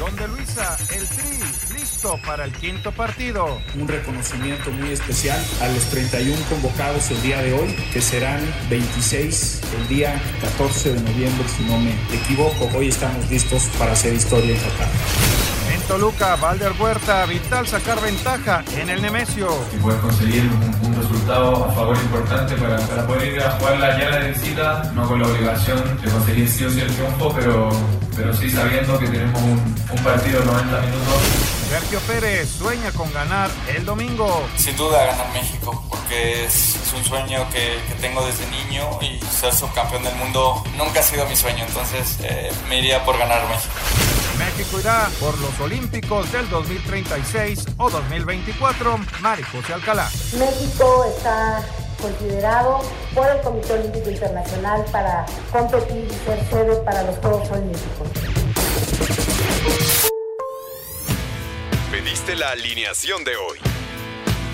Donde Luisa, el Tri, listo para el quinto partido. Un reconocimiento muy especial a los 31 convocados el día de hoy, que serán 26 el día 14 de noviembre, si no me equivoco. Hoy estamos listos para hacer historia en Qatar. En Toluca, Valder Huerta, vital sacar ventaja en el Nemesio. Y poder conseguir un, un resultado a favor importante para, para, poder ir a jugar la llave de visita, no con la obligación de conseguir sí o sí el triunfo, pero, pero sí sabiendo que tenemos un, un partido de 90 minutos. Sergio Pérez sueña con ganar el domingo. Sin duda ganar México, porque es, es un sueño que, que, tengo desde niño y ser subcampeón del mundo nunca ha sido mi sueño, entonces eh, me iría por ganar México. México irá por los Olímpicos del 2036 o 2024. Mari José Alcalá. México está considerado por el Comité Olímpico Internacional para competir y ser sede para los Juegos Olímpicos. Pediste la alineación de hoy.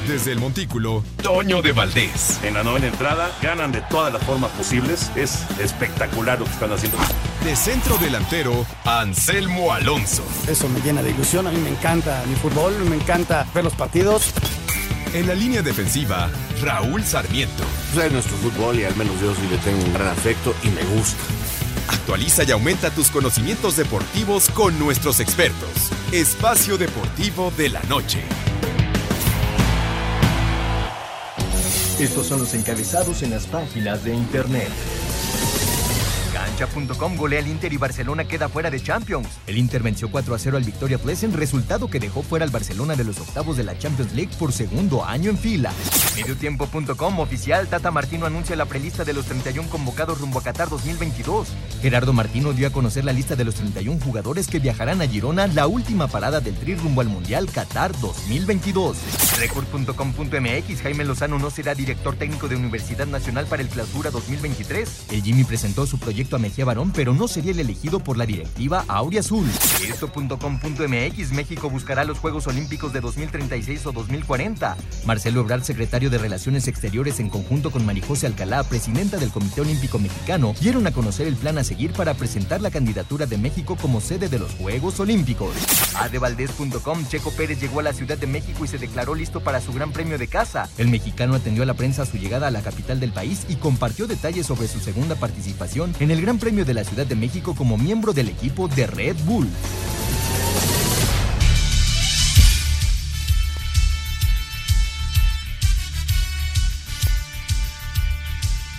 Desde el Montículo, Toño de Valdés. En la novena entrada, ganan de todas las formas posibles. Es espectacular lo que están haciendo. De centro delantero, Anselmo Alonso. Eso me llena de ilusión. A mí me encanta mi fútbol, me encanta ver los partidos. En la línea defensiva, Raúl Sarmiento. Pues es nuestro fútbol y al menos yo sí le tengo un gran afecto y me gusta. Actualiza y aumenta tus conocimientos deportivos con nuestros expertos. Espacio Deportivo de la Noche. Estos son los encabezados en las páginas de internet. Cancha.com golea al Inter y Barcelona queda fuera de Champions. El Inter venció 4 a 0 al Victoria Pleasant, resultado que dejó fuera al Barcelona de los octavos de la Champions League por segundo año en fila. Mediotiempo.com oficial, Tata Martino anuncia la prelista de los 31 convocados rumbo a Qatar 2022. Gerardo Martino dio a conocer la lista de los 31 jugadores que viajarán a Girona, la última parada del Tri rumbo al Mundial Qatar 2022. Record.com.mx Jaime Lozano no será director técnico de Universidad Nacional para el Clausura 2023. El Jimmy presentó su proyecto a Mejía Barón, pero no sería el elegido por la directiva Aurea Azul. Esto.com.mx México buscará los Juegos Olímpicos de 2036 o 2040. Marcelo Ebrard, secretario de Relaciones Exteriores en conjunto con Marijose Alcalá, presidenta del Comité Olímpico Mexicano, dieron a conocer el plan a seguir para presentar la candidatura de México como sede de los Juegos Olímpicos. Adevaldez.com Checo Pérez llegó a la Ciudad de México y se declaró listo para su Gran Premio de casa. El mexicano atendió a la prensa a su llegada a la capital del país y compartió detalles sobre su segunda participación en el Gran Premio de la Ciudad de México como miembro del equipo de Red Bull.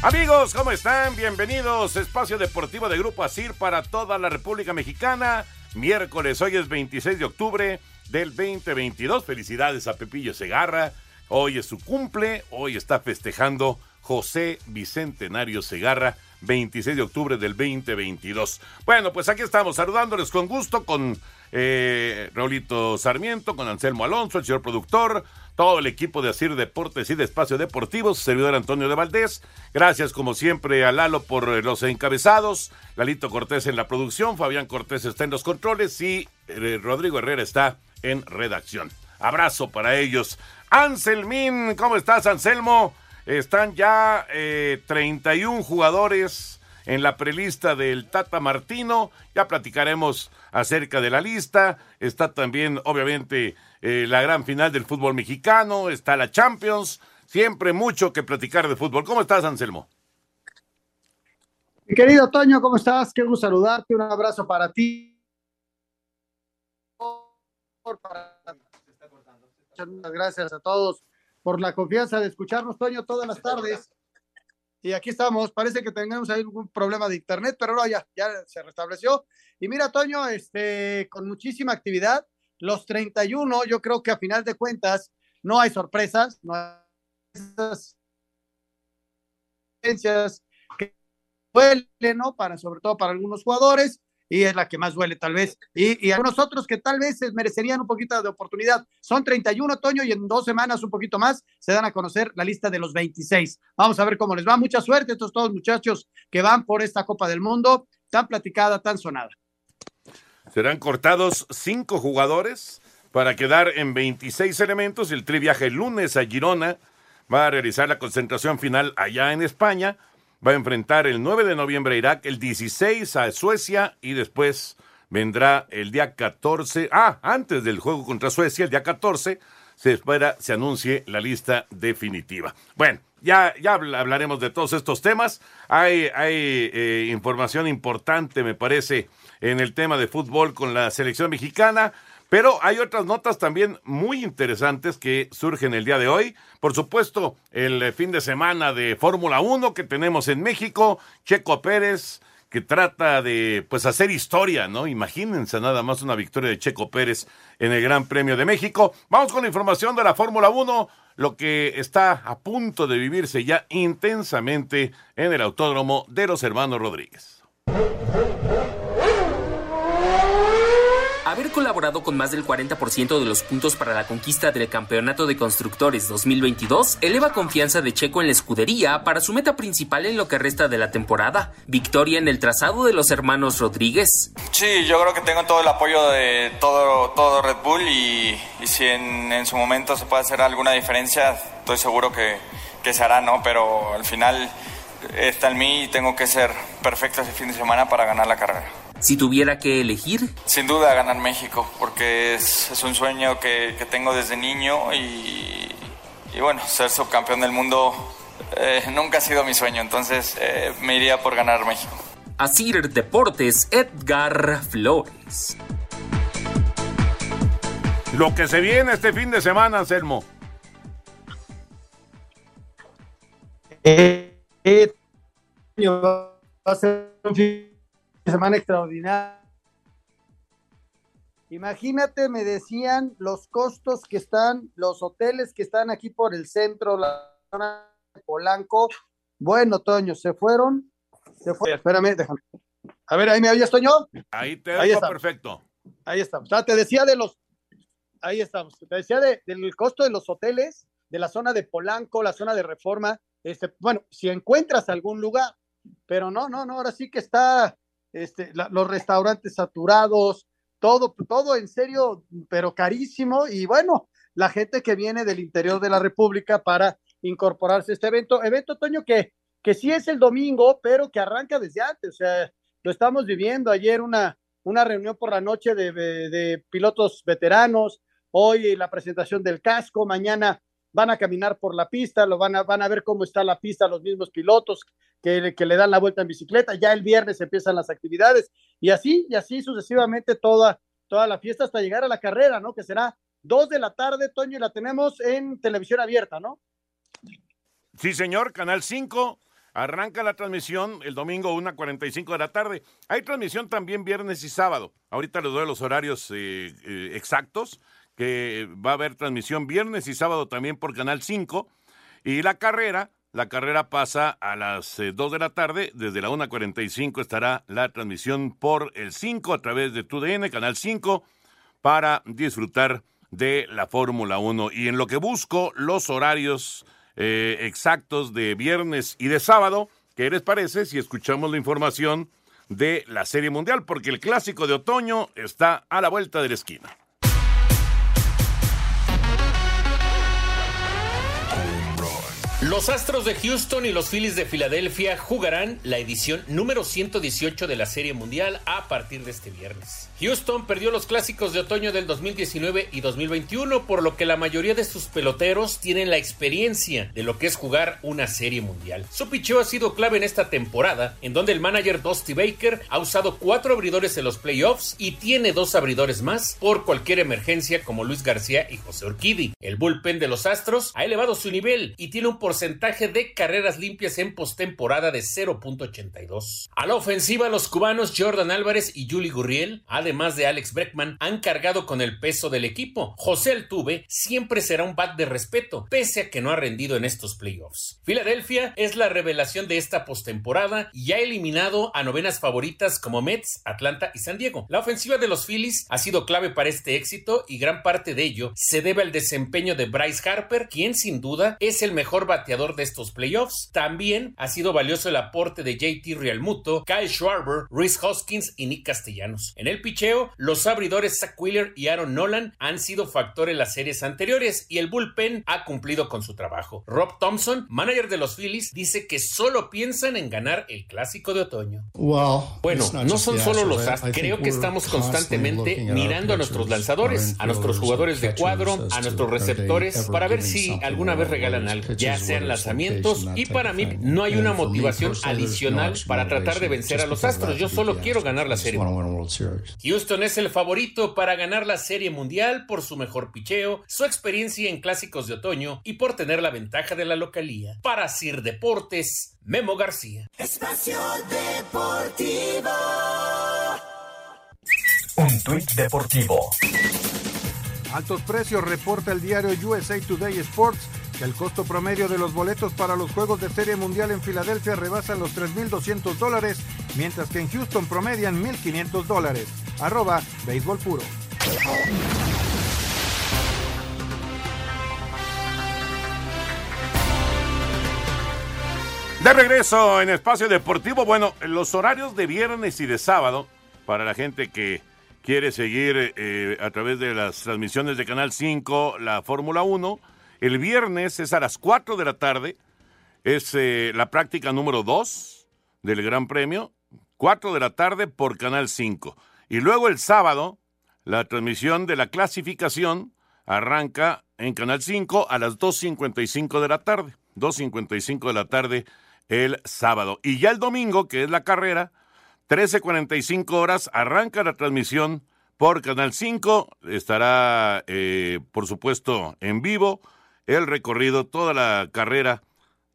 Amigos, ¿cómo están? Bienvenidos. Espacio Deportivo de Grupo Asir para toda la República Mexicana. Miércoles, hoy es 26 de octubre del 2022. Felicidades a Pepillo Segarra. Hoy es su cumple. Hoy está festejando José Bicentenario Segarra. 26 de octubre del 2022. Bueno, pues aquí estamos saludándoles con gusto con eh, Raulito Sarmiento, con Anselmo Alonso, el señor productor, todo el equipo de Asir Deportes y de Espacio Deportivo, servidor Antonio de Valdés. Gracias como siempre a Lalo por los encabezados, Lalito Cortés en la producción, Fabián Cortés está en los controles y eh, Rodrigo Herrera está en redacción. Abrazo para ellos. Anselmín, ¿cómo estás Anselmo? Están ya eh, 31 jugadores en la prelista del Tata Martino. Ya platicaremos acerca de la lista. Está también, obviamente, eh, la gran final del fútbol mexicano. Está la Champions. Siempre mucho que platicar de fútbol. ¿Cómo estás, Anselmo? Mi querido Toño, ¿cómo estás? Qué gusto saludarte. Un abrazo para ti. Muchas gracias a todos por la confianza de escucharnos, Toño, todas las tardes. Y aquí estamos, parece que tengamos algún problema de internet, pero no, ya, ya se restableció. Y mira, Toño, este, con muchísima actividad, los 31, yo creo que a final de cuentas no hay sorpresas, no hay esas que duelen, ¿no? Para, sobre todo para algunos jugadores. Y es la que más duele tal vez. Y, y algunos otros que tal vez merecerían un poquito de oportunidad. Son 31 otoño y en dos semanas, un poquito más, se dan a conocer la lista de los 26. Vamos a ver cómo les va. Mucha suerte a estos todos muchachos que van por esta Copa del Mundo, tan platicada, tan sonada. Serán cortados cinco jugadores para quedar en 26 elementos. El tri viaja el lunes a Girona. Va a realizar la concentración final allá en España. Va a enfrentar el 9 de noviembre a Irak, el 16 a Suecia y después vendrá el día 14. Ah, antes del juego contra Suecia, el día 14, se espera, se anuncie la lista definitiva. Bueno, ya, ya hablaremos de todos estos temas. Hay, hay eh, información importante, me parece, en el tema de fútbol con la selección mexicana. Pero hay otras notas también muy interesantes que surgen el día de hoy. Por supuesto, el fin de semana de Fórmula 1 que tenemos en México, Checo Pérez, que trata de pues hacer historia, ¿no? Imagínense nada más una victoria de Checo Pérez en el Gran Premio de México. Vamos con la información de la Fórmula 1, lo que está a punto de vivirse ya intensamente en el Autódromo de los Hermanos Rodríguez. Haber colaborado con más del 40% de los puntos para la conquista del Campeonato de Constructores 2022 eleva confianza de Checo en la escudería para su meta principal en lo que resta de la temporada, victoria en el trazado de los hermanos Rodríguez. Sí, yo creo que tengo todo el apoyo de todo, todo Red Bull y, si en, en, su momento se puede hacer alguna diferencia, estoy seguro que, que se hará, ¿no? Pero al final está en mí y tengo que ser perfecto ese fin de semana para ganar la carrera. Si tuviera que elegir. Sin duda ganar México, porque es, es un sueño que, que, tengo desde niño y, y, bueno, ser subcampeón del mundo eh, nunca ha sido mi sueño, entonces eh, me iría por ganar México. Asir Deportes, Edgar Flores. Lo que se viene este fin de semana, Anselmo. Eh, eh, va a ser un fin semana extraordinaria. Imagínate, me decían los costos que están, los hoteles que están aquí por el centro, la zona de Polanco. Bueno, Toño, se fueron. Se fue. Espérame, déjame. A ver, ahí me oyes, Toño. Ahí te oigo perfecto. Ahí estamos. O sea, te decía de los. Ahí estamos. Te decía de, del costo de los hoteles, de la zona de Polanco, la zona de Reforma. Este, bueno, si encuentras algún lugar, pero no, no, no, ahora sí que está este, los restaurantes saturados, todo, todo en serio, pero carísimo. Y bueno, la gente que viene del interior de la República para incorporarse a este evento, evento, Toño, que, que sí es el domingo, pero que arranca desde antes, o sea, lo estamos viviendo ayer una, una reunión por la noche de pilotos veteranos, hoy la presentación del casco, mañana van a caminar por la pista, lo van a, van a ver cómo está la pista los mismos pilotos que, que, le dan la vuelta en bicicleta, ya el viernes empiezan las actividades y así, y así sucesivamente toda, toda la fiesta hasta llegar a la carrera, ¿no? Que será dos de la tarde, Toño, y la tenemos en televisión abierta, ¿no? Sí, señor, Canal 5. Arranca la transmisión el domingo 1.45 de la tarde. Hay transmisión también viernes y sábado. Ahorita les doy los horarios eh, eh, exactos que va a haber transmisión viernes y sábado también por Canal 5. Y la carrera, la carrera pasa a las eh, 2 de la tarde. Desde la 1.45 estará la transmisión por el 5 a través de TUDN, Canal 5, para disfrutar de la Fórmula 1. Y en lo que busco los horarios eh, exactos de viernes y de sábado, ¿qué les parece si escuchamos la información de la Serie Mundial? Porque el clásico de otoño está a la vuelta de la esquina. Los Astros de Houston y los Phillies de Filadelfia jugarán la edición número 118 de la Serie Mundial a partir de este viernes. Houston perdió los clásicos de otoño del 2019 y 2021, por lo que la mayoría de sus peloteros tienen la experiencia de lo que es jugar una Serie Mundial. Su picheo ha sido clave en esta temporada, en donde el manager Dusty Baker ha usado cuatro abridores en los playoffs y tiene dos abridores más por cualquier emergencia como Luis García y José Urquidi. El bullpen de los Astros ha elevado su nivel y tiene un porcentaje de carreras limpias en postemporada de 0.82. A la ofensiva, los cubanos Jordan Álvarez y Juli Gurriel, además de Alex Breckman, han cargado con el peso del equipo. José Altuve siempre será un bat de respeto, pese a que no ha rendido en estos playoffs. Filadelfia es la revelación de esta postemporada y ha eliminado a novenas favoritas como Mets, Atlanta y San Diego. La ofensiva de los Phillies ha sido clave para este éxito y gran parte de ello se debe al desempeño de Bryce Harper, quien sin duda es el mejor bateador de estos playoffs. También ha sido valioso el aporte de JT Realmuto, Kyle Schwarber, Rhys Hoskins y Nick Castellanos. En el picheo, los abridores Zach Wheeler y Aaron Nolan han sido factor en las series anteriores y el bullpen ha cumplido con su trabajo. Rob Thompson, manager de los Phillies, dice que solo piensan en ganar el clásico de otoño. bueno, no son solo los Astros. Creo que estamos constantemente mirando a nuestros lanzadores, a nuestros jugadores de cuadro, a nuestros receptores, para ver si alguna vez regalan algo, ya sean lanzamientos. Y para mí no hay una motivación adicional para tratar de vencer a los Astros. Yo solo quiero ganar la serie. Houston es el favorito para ganar la serie mundial por su mejor picheo, su experiencia en clásicos de otoño y por tener la ventaja de la localía. Para Sir Deportes, Memo García. Espacio Deportivo. Un tuit deportivo. Altos precios reporta el diario USA Today Sports el costo promedio de los boletos para los Juegos de Serie Mundial en Filadelfia rebasa los 3.200 dólares, mientras que en Houston promedian 1.500 dólares. Arroba Béisbol Puro. De regreso en Espacio Deportivo, bueno, los horarios de viernes y de sábado, para la gente que quiere seguir eh, a través de las transmisiones de Canal 5 la Fórmula 1, el viernes es a las 4 de la tarde, es eh, la práctica número 2 del Gran Premio, 4 de la tarde por Canal 5. Y luego el sábado, la transmisión de la clasificación arranca en Canal 5 a las 2.55 de la tarde, 2.55 de la tarde el sábado. Y ya el domingo, que es la carrera, 13.45 horas, arranca la transmisión por Canal 5. Estará, eh, por supuesto, en vivo el recorrido, toda la carrera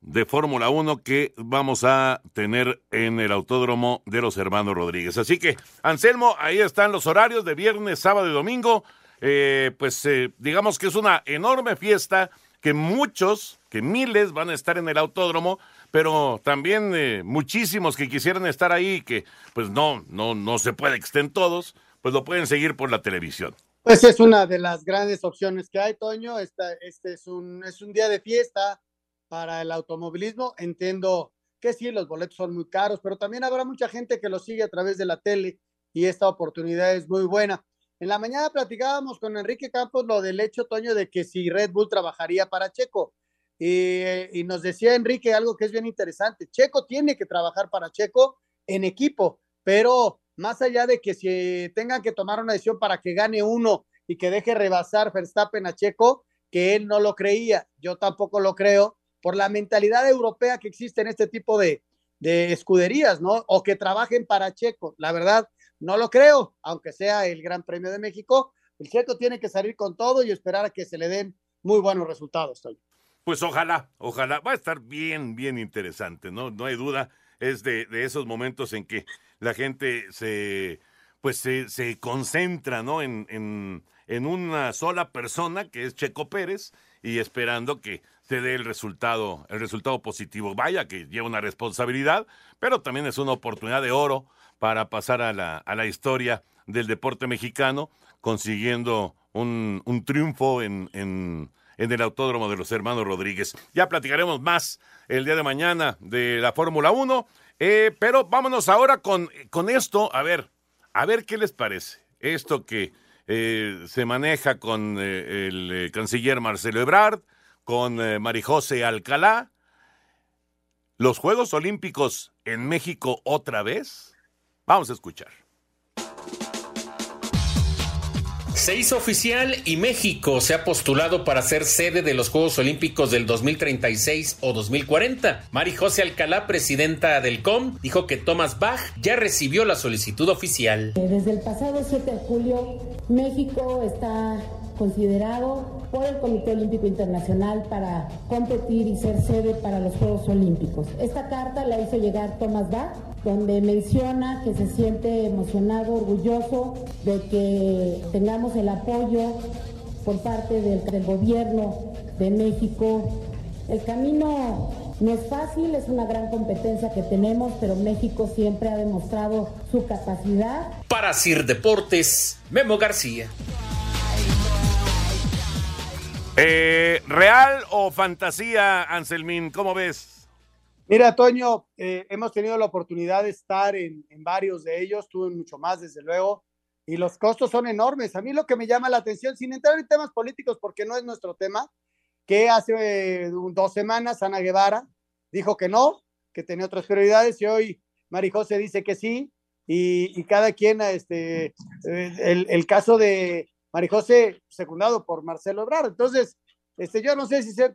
de Fórmula 1 que vamos a tener en el Autódromo de los Hermanos Rodríguez. Así que, Anselmo, ahí están los horarios de viernes, sábado y domingo. Eh, pues eh, digamos que es una enorme fiesta que muchos, que miles van a estar en el autódromo pero también eh, muchísimos que quisieran estar ahí, que pues no, no, no se puede que estén todos, pues lo pueden seguir por la televisión. Pues es una de las grandes opciones que hay, Toño. Esta, este es un, es un día de fiesta para el automovilismo. Entiendo que sí, los boletos son muy caros, pero también habrá mucha gente que lo sigue a través de la tele y esta oportunidad es muy buena. En la mañana platicábamos con Enrique Campos lo del hecho, Toño, de que si Red Bull trabajaría para Checo. Y, nos decía Enrique algo que es bien interesante. Checo tiene que trabajar para Checo en equipo, pero más allá de que si tengan que tomar una decisión para que gane uno y que deje rebasar Verstappen a Checo, que él no lo creía, yo tampoco lo creo, por la mentalidad europea que existe en este tipo de, de escuderías, ¿no? O que trabajen para Checo. La verdad, no lo creo, aunque sea el Gran Premio de México. El Checo tiene que salir con todo y esperar a que se le den muy buenos resultados. Pues ojalá, ojalá. Va a estar bien, bien interesante, ¿no? No hay duda. Es de, de esos momentos en que la gente se, pues se, se concentra, ¿no? En, en, en, una sola persona, que es Checo Pérez, y esperando que se dé el resultado, el resultado positivo. Vaya que lleva una responsabilidad, pero también es una oportunidad de oro para pasar a la, a la historia del deporte mexicano, consiguiendo un, un triunfo en, en en el Autódromo de los Hermanos Rodríguez. Ya platicaremos más el día de mañana de la Fórmula 1, eh, pero vámonos ahora con, con esto, a ver, a ver qué les parece. Esto que eh, se maneja con eh, el canciller Marcelo Ebrard, con Marijose Alcalá. ¿Los Juegos Olímpicos en México otra vez? Vamos a escuchar. Se hizo oficial y México se ha postulado para ser sede de los Juegos Olímpicos del 2036 o 2040. Mari José Alcalá, presidenta del COM, dijo que Thomas Bach ya recibió la solicitud oficial. Desde el pasado 7 de julio, México está considerado por el Comité Olímpico Internacional para competir y ser sede para los Juegos Olímpicos. Esta carta la hizo llegar Thomas Bach, donde menciona que se siente emocionado, orgulloso de que tengamos el apoyo por parte del, del gobierno de México. El camino no es fácil, es una gran competencia que tenemos, pero México siempre ha demostrado su capacidad. Para Sir Deportes, Memo García. Eh, ¿Real o fantasía, Anselmín? ¿Cómo ves? Mira, Toño, eh, hemos tenido la oportunidad de estar en, en varios de ellos, tú mucho más, desde luego, y los costos son enormes. A mí lo que me llama la atención, sin entrar en temas políticos, porque no es nuestro tema, que hace dos semanas Ana Guevara dijo que no, que tenía otras prioridades, y hoy Marijose dice que sí, y, cada quien, este, eh, el, caso de Marijose secundado por Marcelo Ebrard. Entonces, este, yo no sé si ser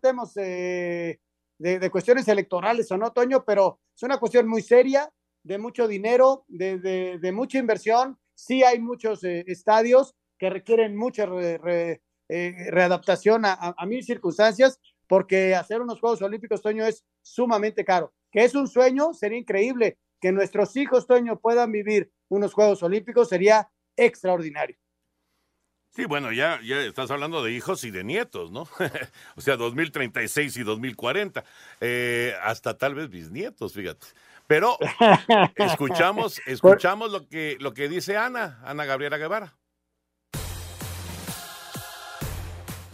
de, de, cuestiones electorales o no, Toño, pero es una cuestión muy seria, de mucho dinero, de, de, mucha inversión. Sí hay muchos eh, estadios que requieren mucha eh, readaptación a, a, a, mil circunstancias, porque hacer unos Juegos Olímpicos, Toño, es sumamente caro. Que es un sueño, sería increíble. Que nuestros hijos, Toño, puedan vivir unos Juegos Olímpicos, sería extraordinario. Sí, bueno, ya, ya estás hablando de hijos y de nietos, ¿no? o sea, 2036 y 2040, eh, hasta tal vez bisnietos, fíjate. Pero escuchamos, escuchamos lo que, lo que dice Ana, Ana Gabriela Guevara.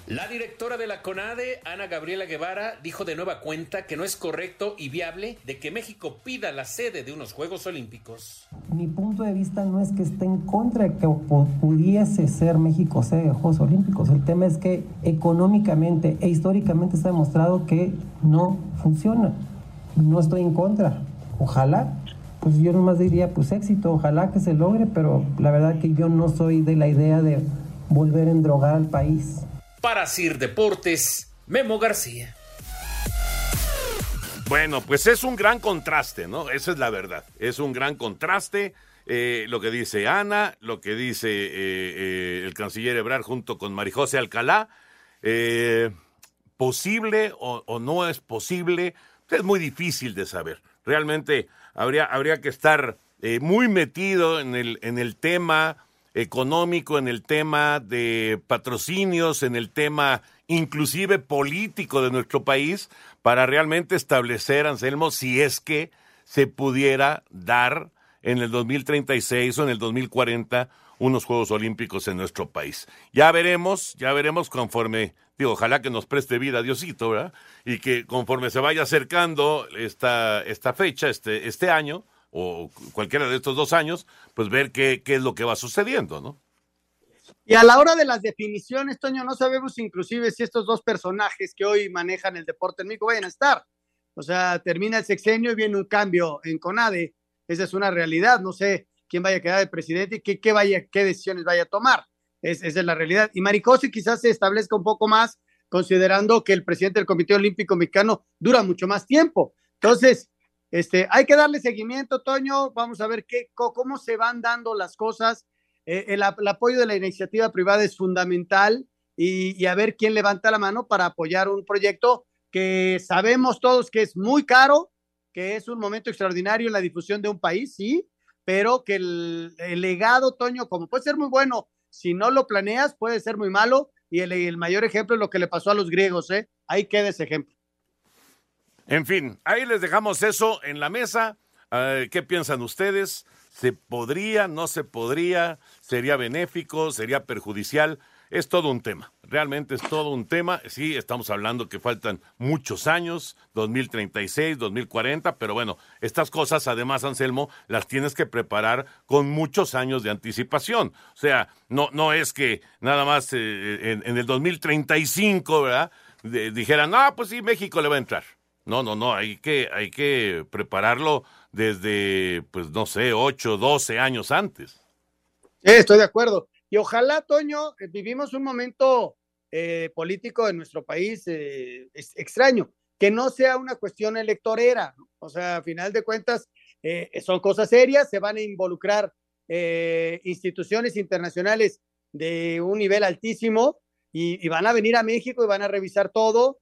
La directora de la CONADE, Ana Gabriela Guevara, dijo de nueva cuenta que no es correcto y viable de que México pida la sede de unos Juegos Olímpicos. Mi punto de vista no es que esté en contra de que pudiese ser México sede de Juegos Olímpicos. El tema es que económicamente e históricamente está demostrado que no funciona. No estoy en contra. Ojalá, pues yo nomás diría, pues éxito, ojalá que se logre, pero la verdad que yo no soy de la idea de volver a endrogar al país. Para Sir Deportes, Memo García. Bueno, pues es un gran contraste, ¿no? Esa es la verdad. Es un gran contraste. Eh, lo que dice Ana, lo que dice eh, eh, el canciller Ebrard junto con Marijose Alcalá. ¿Posible o, o, no es posible? Es muy difícil de saber. Realmente habría, habría que estar muy metido en el, en el tema económico, en el tema de patrocinios, en el tema inclusive político de nuestro país, para realmente establecer, Anselmo, si es que se pudiera dar en el 2036 o en el 2040 unos Juegos Olímpicos en nuestro país. Ya veremos, ya veremos conforme, digo, ojalá que nos preste vida Diosito, ¿verdad? Y que conforme se vaya acercando esta, esta fecha, este, este año, o cualquiera de estos dos años, pues ver qué, qué es lo que va sucediendo, ¿no? Y a la hora de las definiciones, Toño, no sabemos inclusive si estos dos personajes que hoy manejan el deporte en México vayan a estar. O sea, termina el sexenio y viene un cambio en CONADE. Esa es una realidad. No sé quién vaya a quedar de presidente y qué, qué, vaya, qué decisiones vaya a tomar. Es, esa es la realidad. Y Maricosi quizás se establezca un poco más, considerando que el presidente del Comité Olímpico Mexicano dura mucho más tiempo. Entonces, este, hay que darle seguimiento, Toño. Vamos a ver qué, cómo se van dando las cosas. Eh, el, apoyo de la iniciativa privada es fundamental y, a ver quién levanta la mano para apoyar un proyecto que sabemos todos que es muy caro, que es un momento extraordinario en la difusión de un país, sí, pero que el, legado, Toño, como puede ser muy bueno, si no lo planeas, puede ser muy malo. Y el, el mayor ejemplo es lo que le pasó a los griegos, ¿eh? Ahí queda ese ejemplo. En fin, ahí les dejamos eso en la mesa. Uh, ¿Qué piensan ustedes? ¿Se podría, no se podría? ¿Sería benéfico? ¿Sería perjudicial? Es todo un tema, realmente es todo un tema. Sí, estamos hablando que faltan muchos años, 2036, 2040, pero bueno, estas cosas además, Anselmo, las tienes que preparar con muchos años de anticipación. O sea, no, no es que nada más eh, en, en, el 2035, ¿verdad? Dijeran, ah, pues sí, México le va a entrar. No, no, no, hay que, hay que prepararlo desde, pues no sé, 8, 12 años antes. Estoy de acuerdo. Y ojalá, Toño, vivimos un momento eh, político en nuestro país eh, extraño, que no sea una cuestión electorera. ¿no? O sea, a final de cuentas, eh, son cosas serias, se van a involucrar instituciones internacionales de un nivel altísimo y, van a venir a México y van a revisar todo,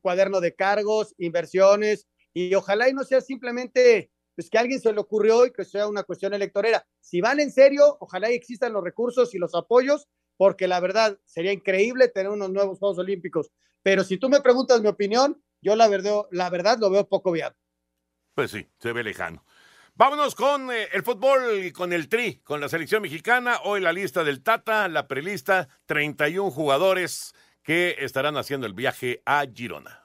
cuaderno de cargos, inversiones, y ojalá y no sea simplemente pues que alguien se le ocurrió y que sea una cuestión electorera. Si van en serio, ojalá y existan los recursos y los apoyos, porque la verdad sería increíble tener unos nuevos Juegos Olímpicos. Pero si tú me preguntas mi opinión, yo la verdad, la verdad lo veo poco viable. Pues sí, se ve lejano. Vámonos con eh, el fútbol y con el Tri, con la selección mexicana. Hoy la lista del Tata, la prelista, 31 jugadores que estarán haciendo el viaje a Girona.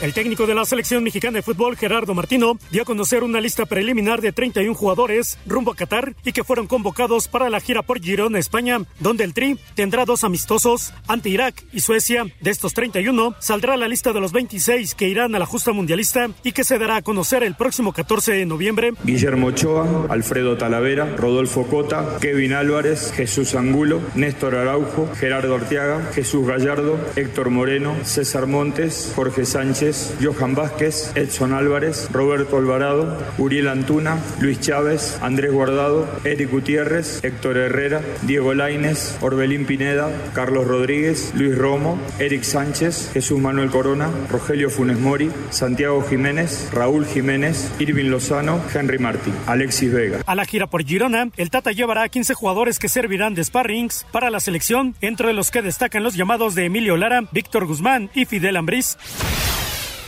El técnico de la selección mexicana de fútbol, Gerardo Martino, dio a conocer una lista preliminar de 31 jugadores rumbo a Qatar y que fueron convocados para la gira por Girona, España, donde el Tri tendrá dos amistosos ante Irak y Suecia. De estos 31, saldrá la lista de los 26 que irán a la justa mundialista y que se dará a conocer el próximo 14 de noviembre. Guillermo Ochoa, Alfredo Talavera, Rodolfo Cota, Kevin Álvarez, Jesús Angulo, Néstor Araujo, Gerardo Arteaga, Jesús Gallardo, Héctor Moreno, César Montes, Jorge Sánchez, Johan Vázquez, Edson Álvarez, Roberto Alvarado, Uriel Antuna, Luis Chávez, Andrés Guardado, Eric Gutiérrez, Héctor Herrera, Diego Laines, Orbelín Pineda, Carlos Rodríguez, Luis Romo, Eric Sánchez, Jesús Manuel Corona, Rogelio Funes Mori, Santiago Jiménez, Raúl Jiménez, Irvin Lozano, Henry Martín, Alexis Vega. A la gira por Girona, el Tata llevará a 15 jugadores que servirán de sparrings para la selección, entre los que destacan los llamados de Emilio Lara, Víctor Guzmán y Fidel Ambriz.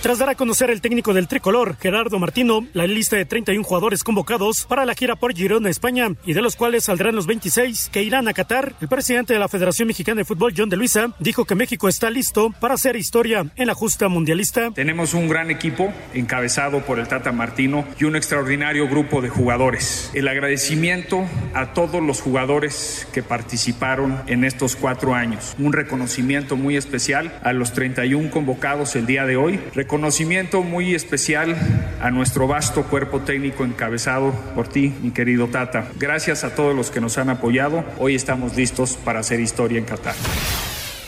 Tras dar a conocer el técnico del tricolor, Gerardo Martino, la lista de 31 jugadores convocados para la gira por Girona, España, y de los cuales saldrán los 26 que irán a Qatar, el presidente de la Federación Mexicana de Fútbol, John de Luisa, dijo que México está listo para hacer historia en la justa mundialista. Tenemos un gran equipo encabezado por el Tata Martino y un extraordinario grupo de jugadores. El agradecimiento a todos los jugadores que participaron en estos cuatro años. Un reconocimiento muy especial a los 31 convocados el día de hoy Conocimiento muy especial a nuestro vasto cuerpo técnico encabezado por ti, mi querido Tata. Gracias a todos los que nos han apoyado. Hoy estamos listos para hacer historia en Qatar.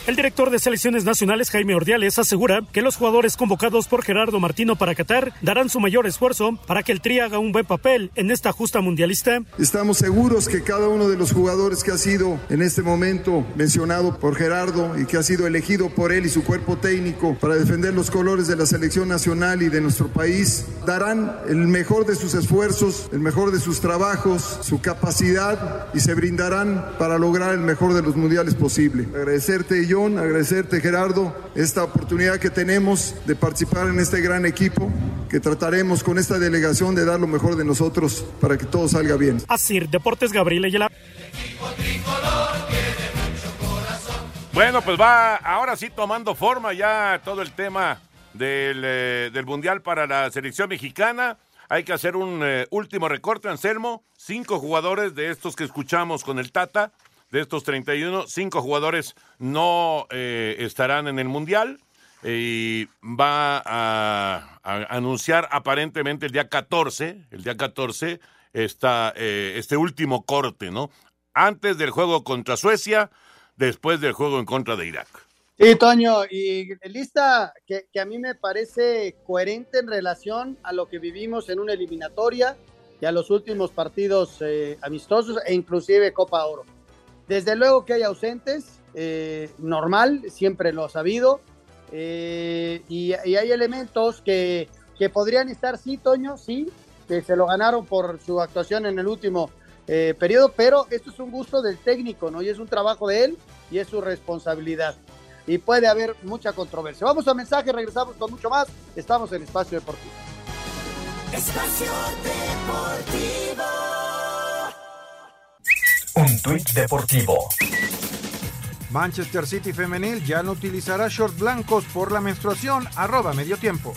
El director de selecciones nacionales, Jaime Ordiales, asegura que los jugadores convocados por Gerardo Martino para Qatar darán su mayor esfuerzo para que el Tri haga un buen papel en esta justa mundialista. Estamos seguros que cada uno de los jugadores que ha sido en este momento mencionado por Gerardo y que ha sido elegido por él y su cuerpo técnico para defender los colores de la selección nacional y de nuestro país, darán el mejor de sus esfuerzos, el mejor de sus trabajos, su capacidad y se brindarán para lograr el mejor de los mundiales posible. Agradecerte y agradecerte Gerardo esta oportunidad que tenemos de participar en este gran equipo, que trataremos con esta delegación de dar lo mejor de nosotros para que todo salga bien. Así, Deportes Gabriel Ayala. Bueno, pues va ahora sí tomando forma ya todo el tema del, eh, del Mundial para la selección mexicana. Hay que hacer un eh, último recorte, Anselmo. Cinco jugadores de estos que escuchamos con el Tata de estos 31, cinco jugadores no eh, estarán en el Mundial y va a, anunciar aparentemente el día 14, el día 14, está eh, este último corte, ¿no? Antes del juego contra Suecia, después del juego en contra de Irak. Sí, Toño, y lista que, que, a mí me parece coherente en relación a lo que vivimos en una eliminatoria y a los últimos partidos eh, amistosos e inclusive Copa Oro. Desde luego que hay ausentes, eh, normal, siempre lo ha sabido, eh, y, hay elementos que, que, podrían estar, sí, Toño, sí, que se lo ganaron por su actuación en el último eh, periodo, pero esto es un gusto del técnico, ¿no? Y es un trabajo de él y es su responsabilidad. Y puede haber mucha controversia. Vamos a mensaje, regresamos con mucho más. Estamos en Espacio Deportivo. Espacio Deportivo. Un tuit deportivo. Manchester City femenil ya no utilizará shorts blancos por la menstruación. Arroba medio tiempo.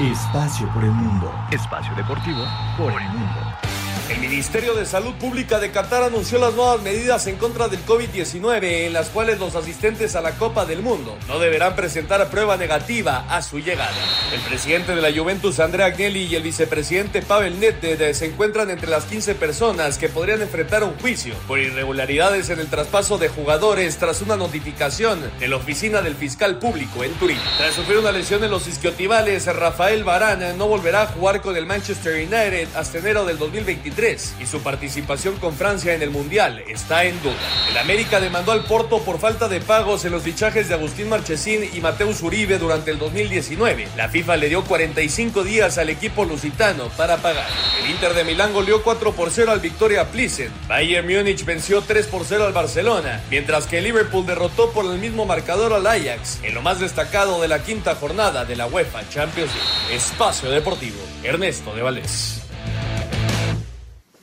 Espacio por el mundo. Espacio deportivo por el mundo. El Ministerio de Salud Pública de Qatar anunció las nuevas medidas en contra del COVID-19 en las cuales los asistentes a la Copa del Mundo no deberán presentar prueba negativa a su llegada. El presidente de la Juventus, Andrea Agnelli, y el vicepresidente Pavel Nedved se encuentran entre las 15 personas que podrían enfrentar un juicio por irregularidades en el traspaso de jugadores tras una notificación de la oficina del fiscal público en Turín. Tras sufrir una lesión en los isquiotibales, Rafael Varane no volverá a jugar con el Manchester United hasta enero del 2023 2023 y su participación con Francia en el Mundial está en duda. El América demandó al Porto por falta de pagos en los fichajes de Agustín Marchesín y Mateus Uribe durante el 2019. La FIFA le dio 45 días al equipo lusitano para pagar. El Inter de Milán goleó 4 por 0 al Victoria Plissen. Bayern Múnich venció 3 por 0 al Barcelona, mientras que Liverpool derrotó por el mismo marcador al Ajax en lo más destacado de la quinta jornada de la UEFA Champions League. Espacio Deportivo, Ernesto de Valdés.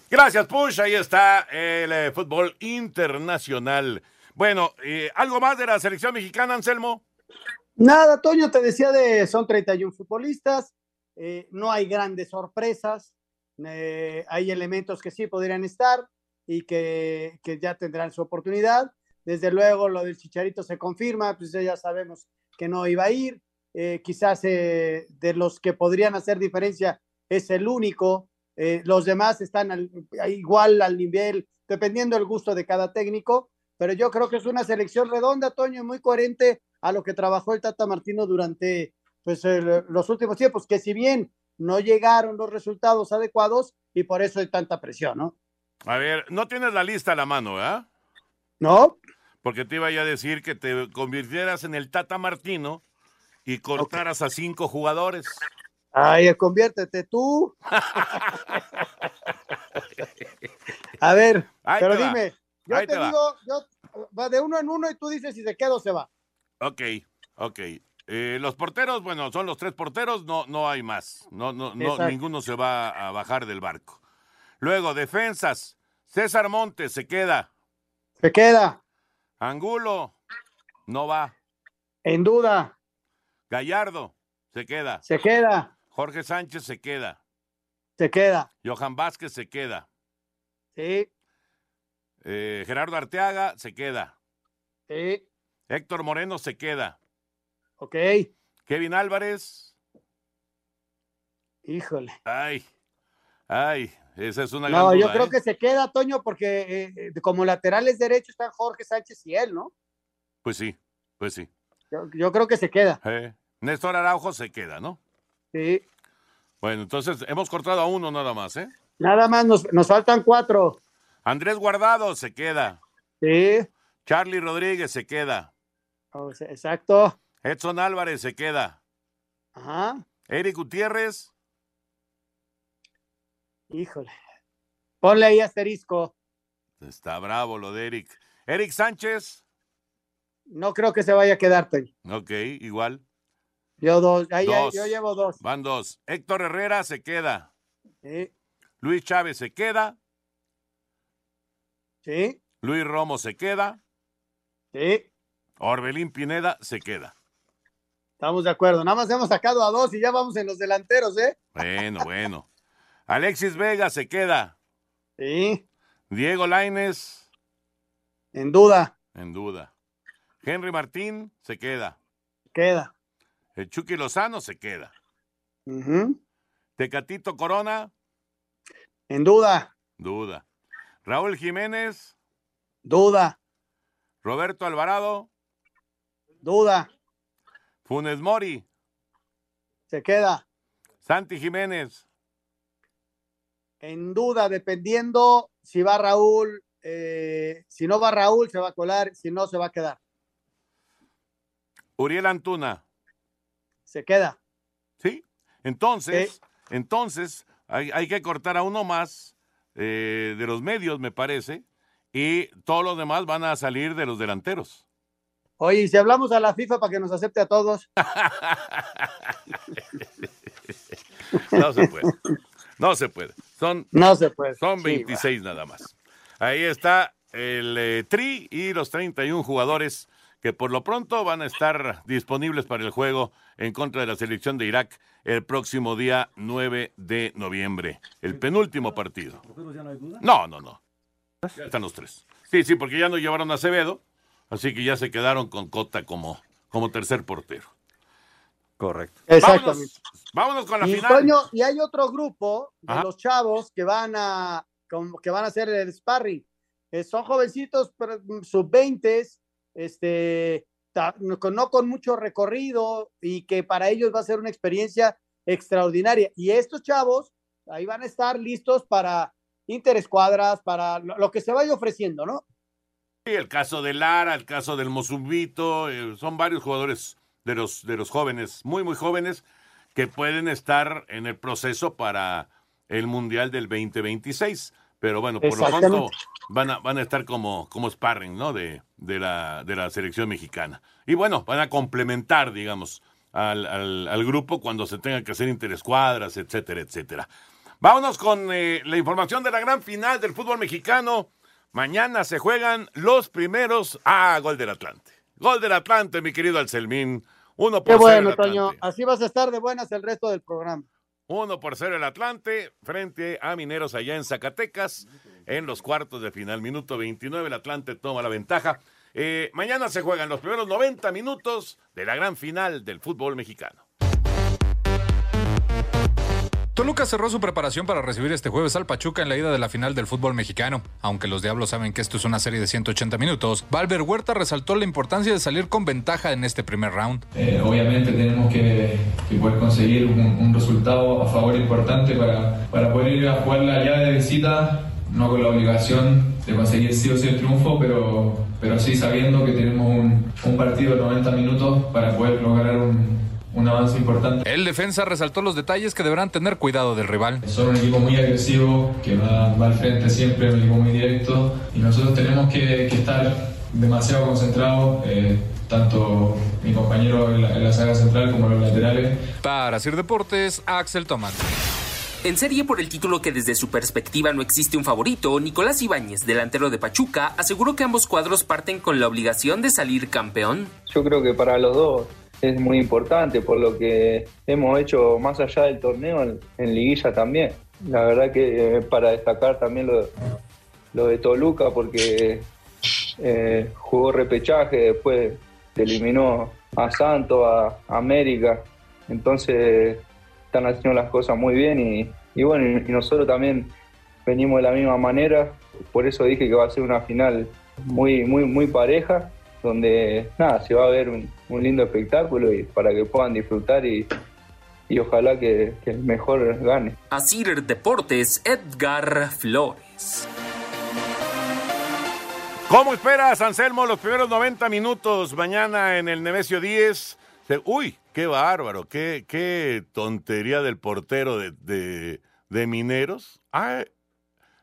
Gracias, Push. Ahí está el eh, fútbol internacional. Bueno, eh, ¿algo más de la selección mexicana, Anselmo? Nada, Toño, te decía de son 31 futbolistas, eh, no hay grandes sorpresas, eh, hay elementos que sí podrían estar y que, que, ya tendrán su oportunidad. Desde luego, lo del Chicharito se confirma, pues ya sabemos que no iba a ir. Quizás de los que podrían hacer diferencia es el único. Los demás están al, igual al nivel, dependiendo del gusto de cada técnico, pero yo creo que es una selección redonda, Toño, muy coherente a lo que trabajó el Tata Martino durante pues, el, los últimos tiempos, que si bien no llegaron los resultados adecuados y por eso hay tanta presión, ¿no? A ver, no tienes la lista a la mano, ¿verdad? No. Porque te iba a decir que te convirtieras en el Tata Martino y cortaras okay. a cinco jugadores. Ay, conviértete tú. a ver, Ahí pero dime, yo Ahí te, te digo, yo, va de uno en uno y tú dices si se queda o se va. Ok, ok. Eh, los porteros, bueno, son los tres porteros, no, no hay más. No, no, no, ninguno se va a bajar del barco. Luego, defensas. César Montes se queda. Se queda. Angulo, no va. En duda. Gallardo, se queda. Se queda. Jorge Sánchez se queda. Se queda. Johan Vázquez se queda. Sí. Eh, Gerardo Arteaga se queda. Sí. Héctor Moreno se queda. Ok. Kevin Álvarez. Híjole. Ay, ay, esa es una No, gran yo creo ¿eh? que se queda, Toño, porque eh, como laterales derechos están Jorge Sánchez y él, ¿no? Pues sí, pues sí. Yo, yo creo que se queda. Eh, Néstor Araujo se queda, ¿no? Sí. Bueno, entonces hemos cortado a uno nada más, ¿eh? Nada más, nos, nos faltan cuatro. Andrés Guardado se queda. Sí. Charlie Rodríguez se queda. Oh, exacto. Edson Álvarez se queda. Ajá. Eric Gutiérrez. Híjole. Ponle ahí asterisco. Está bravo lo de Eric. Eric Sánchez. No creo que se vaya a quedar, Toño. Ok, igual. Yo dos. Ahí, Dos. ahí, yo llevo dos. Van dos. Héctor Herrera se queda. Sí. Luis Chávez se queda. Sí. Luis Romo se queda. Sí. Orbelín Pineda se queda. Estamos de acuerdo. Nada más hemos sacado a dos y ya vamos en los delanteros, ¿eh? Bueno, bueno. Alexis Vega se queda. Sí. Diego Laines. En duda. En duda. Henry Martín se queda. Queda. El Chucky Lozano se queda. Uh -huh. Tecatito Corona. En duda. Duda. Raúl Jiménez. Duda. Roberto Alvarado. Duda. Funes Mori. Se queda. Santi Jiménez. En duda, dependiendo si va Raúl. Eh, si no va Raúl, se va a colar. Si no, se va a quedar. Uriel Antuna. Se queda. Sí. Entonces, entonces hay, hay, que cortar a uno más eh, de los medios, me parece, y todos los demás van a salir de los delanteros. Oye, ¿y si hablamos a la FIFA para que nos acepte a todos? no se puede. No se puede. Son, no se puede. Son 26 sí, nada más. Ahí está el eh, Tri y los 31 jugadores que por lo pronto van a estar disponibles para el juego en contra de la selección de Irak el próximo día 9 de noviembre, el penúltimo partido. No, no, no. Ya están los tres. Sí, sí, porque ya no llevaron a Acevedo, así que ya se quedaron con Cota como, como tercer portero. Correcto. Exactamente. Vámonos, vámonos con la y, final. Coño, y hay otro grupo de Ajá. los chavos que van a que van a hacer el sparring. Eh, son jovencitos sub-20, este, no con mucho recorrido y que para ellos va a ser una experiencia extraordinaria. Y estos chavos ahí van a estar listos para, interescuadras, para lo, que se vaya ofreciendo, ¿no? Sí, el caso de Lara, el caso del Mozumbito, eh, son varios jugadores de los, de los jóvenes, muy, muy jóvenes, que pueden estar en el proceso para el Mundial del 2026. Pero bueno, por lo pronto van a, van a estar como, como sparring, ¿no? De, de, la, de la selección mexicana. Y bueno, van a complementar, digamos, al, al, al grupo cuando se tengan que hacer interescuadras, etcétera, etcétera. Vámonos con eh, la información de la gran final del fútbol mexicano. Mañana se juegan los primeros. Ah, gol del Atlante. Gol del Atlante, mi querido Alcelmín. Uno por Qué bueno. Toño. Así vas a estar de buenas el resto del programa. Uno por cero el Atlante frente a Mineros allá en Zacatecas en los cuartos de final. Minuto 29, el Atlante toma la ventaja. Eh, mañana se juegan los primeros 90 minutos de la gran final del fútbol mexicano. Toluca cerró su preparación para recibir este jueves al Pachuca en la ida de la final del fútbol mexicano. Aunque los Diablos saben que esto es una serie de 180 minutos, Valver Huerta resaltó la importancia de salir con ventaja en este primer round. Eh, obviamente tenemos que, que poder conseguir un, un resultado a favor importante para, para poder ir a jugar la llave de visita, no con la obligación de conseguir sí o sí el triunfo, pero, pero sí sabiendo que tenemos un, un partido de 90 minutos para poder lograr un, un avance importante. El defensa resaltó los detalles que deberán tener cuidado del rival. Son un equipo muy agresivo, que va, va al frente siempre, un equipo muy directo, y nosotros tenemos que, que estar demasiado concentrados, eh, tanto mi compañero en la, en la saga central como los laterales. Para Sir Deportes, Axel Tomás. En serie por el título que desde su perspectiva no existe un favorito, Nicolás Ibáñez, delantero de Pachuca, aseguró que ambos cuadros parten con la obligación de salir campeón. Yo creo que para los dos es muy importante por lo que hemos hecho más allá del torneo en, liguilla también. La verdad que eh, para destacar también lo, lo de Toluca porque eh, jugó repechaje, después eliminó a Santos, a, a América, entonces están haciendo las cosas muy bien y, y bueno, y nosotros también venimos de la misma manera, por eso dije que va a ser una final muy, muy, muy pareja donde nada, se va a ver un, un lindo espectáculo y para que puedan disfrutar y, y ojalá que, que el mejor gane. Asir Deportes, Edgar Flores. ¿Cómo esperas, Anselmo, los primeros 90 minutos mañana en el Nemesio 10? Se- Uy, qué bárbaro, qué, qué tontería del portero de, de, de Mineros. Ay,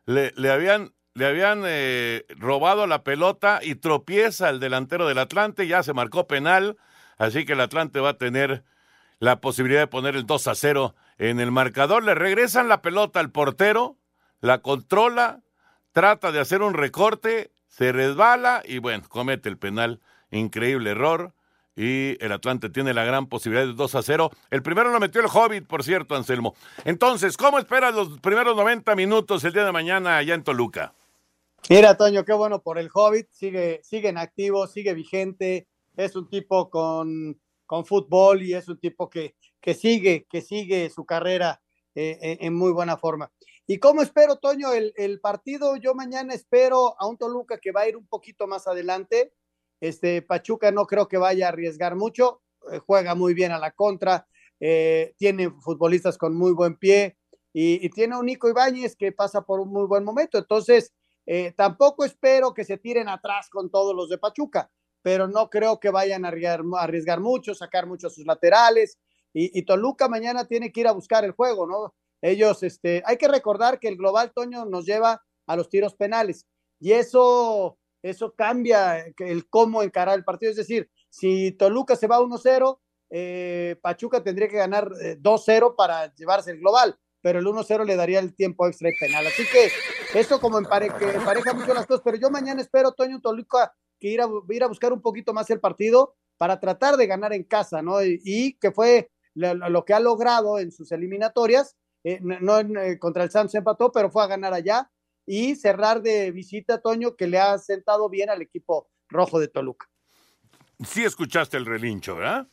le, le habían, le habían eh, robado la pelota y tropieza el delantero del Atlante, ya se marcó penal, así que el Atlante va a tener la posibilidad de poner el 2 a 0 en el marcador. Le regresan la pelota al portero, la controla, trata de hacer un recorte, se resbala y bueno, comete el penal. Increíble error. Y el Atlante tiene la gran posibilidad de 2 a 0. El primero lo metió el Hobbit, por cierto, Anselmo. Entonces, ¿cómo esperas los primeros 90 minutos el día de mañana allá en Toluca? Mira, Toño, qué bueno por el Hobbit, sigue, sigue en activo, sigue vigente, es un tipo con, con fútbol y es un tipo que, que sigue, que sigue su carrera eh, en, en muy buena forma. ¿Y cómo espero, Toño, el, el partido? Yo mañana espero a un Toluca que va a ir un poquito más adelante. Este Pachuca no creo que vaya a arriesgar mucho, eh, juega muy bien a la contra, eh, tiene futbolistas con muy buen pie y, y tiene un Nico Ibáñez que pasa por un muy buen momento. Entonces, eh, tampoco espero que se tiren atrás con todos los de Pachuca, pero no creo que vayan a arriesgar, mucho, sacar mucho a sus laterales. Y, Toluca mañana tiene que ir a buscar el juego, ¿no? Ellos, este, hay que recordar que el Global Toño nos lleva a los tiros penales y eso, eso cambia el cómo encarar el partido. Es decir, si Toluca se va 1-0, eh, Pachuca tendría que ganar eh, 2-0 para llevarse el Global, pero el 1-0 le daría el tiempo extra y penal. Así que eso como empare que empareja mucho las cosas, pero yo mañana espero, Toño Toluca, que ir a, ir a buscar un poquito más el partido para tratar de ganar en casa, ¿no? Y, y que fue lo, lo, que ha logrado en sus eliminatorias, eh, no, no en, eh, contra el Santos empató, pero fue a ganar allá y cerrar de visita, Toño, que le ha sentado bien al equipo rojo de Toluca. Sí escuchaste el relincho, ¿verdad?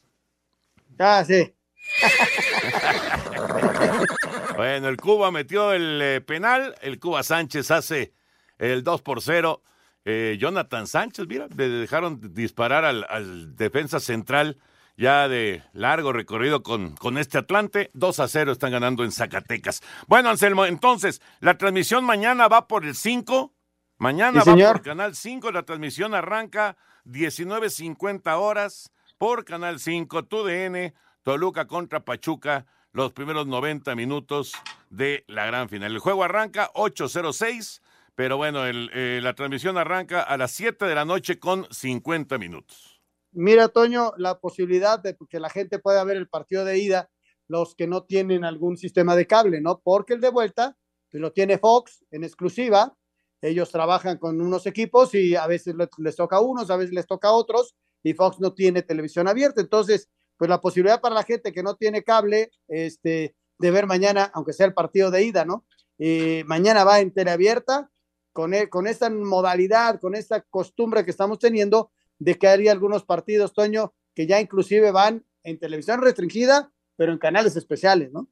Ah, sí. bueno, el Cuba metió el eh, penal, el Cuba Sánchez hace el 2 por 0. Eh, Jonathan Sánchez, mira, le dejaron disparar al, al defensa central ya de largo recorrido con, con este Atlante. 2 a 0 están ganando en Zacatecas. Bueno, Anselmo, entonces, la transmisión mañana va por el 5. Mañana Sí, va señor. por Canal 5. La transmisión arranca 19.50 horas por Canal 5, TUDN, Toluca contra Pachuca, los primeros 90 minutos de la gran final. El juego arranca 8.06, pero bueno, el, eh, la transmisión arranca a las 7 de la noche con 50 minutos. Mira, Toño, la posibilidad de que la gente pueda ver el partido de ida, los que no tienen algún sistema de cable, ¿no? Porque el de vuelta pues, lo tiene Fox en exclusiva. Ellos trabajan con unos equipos y a veces le- les toca a unos, a veces les toca a otros, y Fox no tiene televisión abierta. Entonces, pues la posibilidad para la gente que no tiene cable, este, de ver mañana, aunque sea el partido de ida, ¿no? Eh, mañana va en teleabierta, con, e- con esta modalidad, con esta costumbre que estamos teniendo, de que hay algunos partidos, Toño, que ya inclusive van en televisión restringida, pero en canales especiales, ¿no?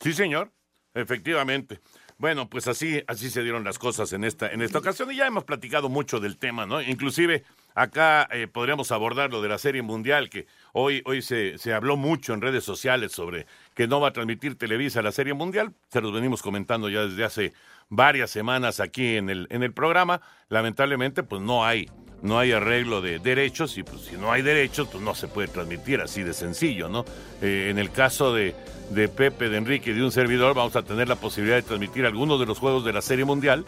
Sí, señor, efectivamente. Bueno, pues así, así se dieron las cosas en esta, en esta ocasión y ya hemos platicado mucho del tema, ¿no? Inclusive acá eh, podríamos abordar lo de la Serie Mundial, que hoy, hoy se, se habló mucho en redes sociales sobre que no va a transmitir Televisa la Serie Mundial. Se los venimos comentando ya desde hace varias semanas aquí en el, en el programa. Lamentablemente, pues no hay, no hay arreglo de derechos y pues si no hay derechos, pues no se puede transmitir así de sencillo, ¿no? Eh, en el caso de, de Pepe, de Enrique y de un servidor, vamos a tener la posibilidad de transmitir algunos de los juegos de la Serie Mundial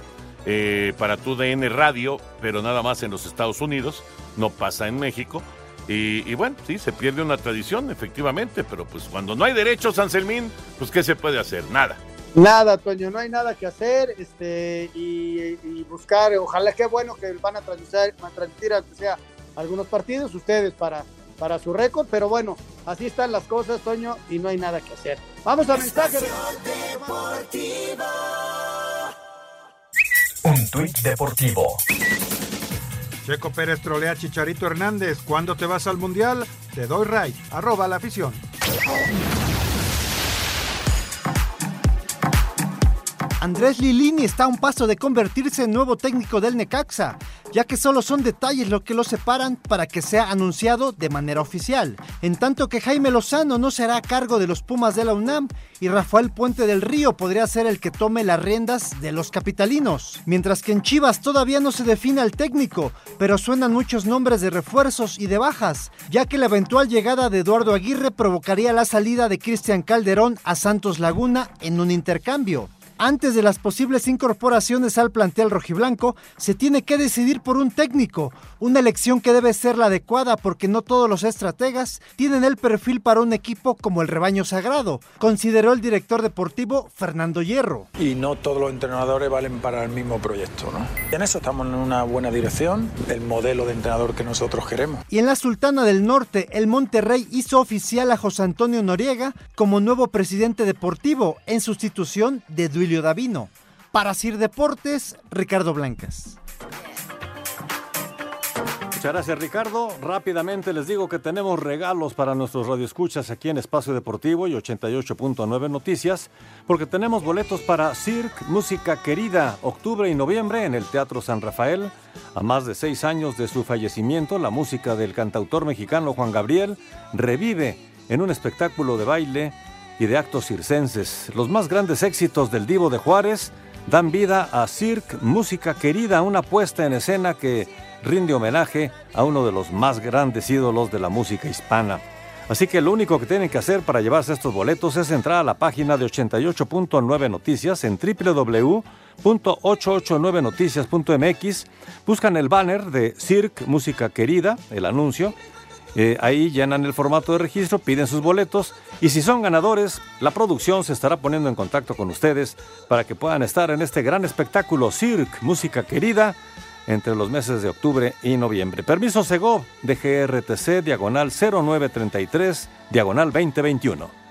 eh, para tu DN Radio, pero nada más en los Estados Unidos, no pasa en México. Y, y bueno, sí, se pierde una tradición, efectivamente, pero pues cuando no hay derechos, Anselmín, pues ¿qué se puede hacer? Nada. Nada, Toño, no hay nada que hacer este, y, y buscar, ojalá qué bueno que van a transmitir, a transmitir aunque sea algunos partidos, ustedes para, para su récord, pero bueno, así están las cosas, Toño, y no hay nada que hacer. Vamos a mensajes. Un tuit deportivo. Checo Pérez trolea a Chicharito Hernández. ¿Cuándo te vas al Mundial? Te doy right. Arroba la afición. Andrés Lilini está a un paso de convertirse en nuevo técnico del Necaxa, ya que solo son detalles lo que lo separan para que sea anunciado de manera oficial, en tanto que Jaime Lozano no será a cargo de los Pumas de la UNAM y Rafael Puente del Río podría ser el que tome las riendas de los capitalinos, mientras que en Chivas todavía no se define al técnico, pero suenan muchos nombres de refuerzos y de bajas, ya que la eventual llegada de Eduardo Aguirre provocaría la salida de Cristian Calderón a Santos Laguna en un intercambio. Antes de las posibles incorporaciones al plantel rojiblanco, se tiene que decidir por un técnico, una elección que debe ser la adecuada porque no todos los estrategas tienen el perfil para un equipo como el rebaño sagrado, consideró el director deportivo Fernando Hierro. y no todos los entrenadores valen para el mismo proyecto. ¿no? En eso estamos en una buena dirección, el modelo de entrenador que nosotros queremos. Y en la Sultana del Norte, el Monterrey hizo oficial a José Antonio Noriega como nuevo presidente deportivo en sustitución de Duilio Davino. Para Sir Deportes, Ricardo Blancas. Muchas gracias Ricardo. Rápidamente les digo que tenemos regalos para nuestros radioescuchas aquí en Espacio Deportivo y 88.9 Noticias, porque tenemos boletos para Cirque Música Querida, octubre y noviembre en el Teatro San Rafael. A más de seis años de su fallecimiento, la música del cantautor mexicano Juan Gabriel revive en un espectáculo de baile y de actos circenses. Los más grandes éxitos del Divo de Juárez dan vida a Cirque Música Querida, una puesta en escena que rinde homenaje a uno de los más grandes ídolos de la música hispana. Así que lo único que tienen que hacer para llevarse estos boletos es entrar a la página de 88.9 Noticias en www.889noticias.mx, buscan el banner de Cirque Música Querida, el anuncio, eh, ahí llenan el formato de registro, piden sus boletos y si son ganadores, la producción se estará poniendo en contacto con ustedes para que puedan estar en este gran espectáculo Cirque Música Querida entre los meses de octubre y noviembre. Permiso Segov de GRTC, diagonal 0933, diagonal 2021.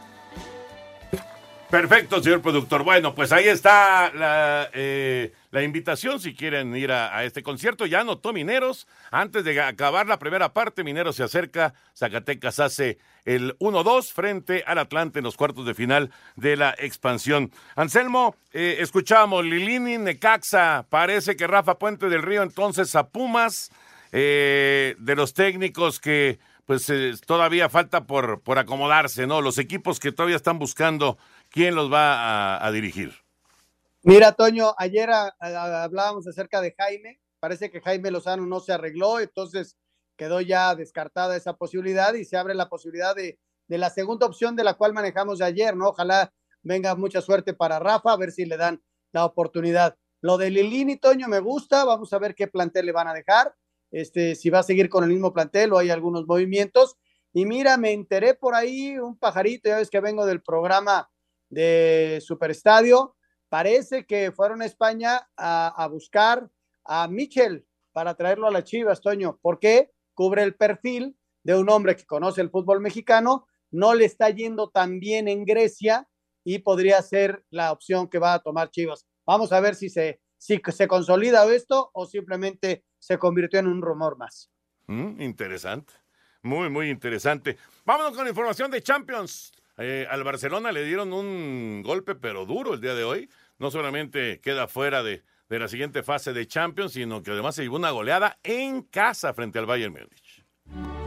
Perfecto, señor productor. Bueno, pues ahí está la, eh, invitación si quieren ir a, este concierto. Ya anotó Mineros. Antes de acabar la primera parte, Mineros se acerca. Zacatecas hace el 1-2 frente al Atlante en los cuartos de final de la expansión. Anselmo, eh, escuchamos Lilini, Necaxa. Parece que Rafa Puente del Río entonces a Pumas. eh, de los técnicos que pues todavía falta por, por acomodarse, ¿no? Los equipos que todavía están buscando quién los va a, dirigir. Mira, Toño, ayer hablábamos acerca de Jaime. Parece que Jaime Lozano no se arregló, entonces quedó ya descartada esa posibilidad y se abre la posibilidad de, de la segunda opción de la cual manejamos de ayer, ¿no? Ojalá venga mucha suerte para Rafa, a ver si le dan la oportunidad. Lo de Lilini, Toño, me gusta. Vamos a ver qué plantel le van a dejar. Este, si va a seguir con el mismo plantel o hay algunos movimientos. Y mira, me enteré por ahí un pajarito, ya ves que vengo del programa de Superestadio. Parece que fueron a España a, buscar a Michel para traerlo a las Chivas, Toño. ¿Por qué? Cubre el perfil de un hombre que conoce el fútbol mexicano, no le está yendo tan bien en Grecia y podría ser la opción que va a tomar Chivas. Vamos a ver si se, si se consolida esto o simplemente se convirtió en un rumor más. Mm, interesante. Muy, muy interesante. Vámonos con información de Champions. Eh, al Barcelona le dieron un golpe, pero duro el día de hoy. No solamente queda fuera de, de la siguiente fase de Champions, sino que además se llevó una goleada en casa frente al Bayern Múnich.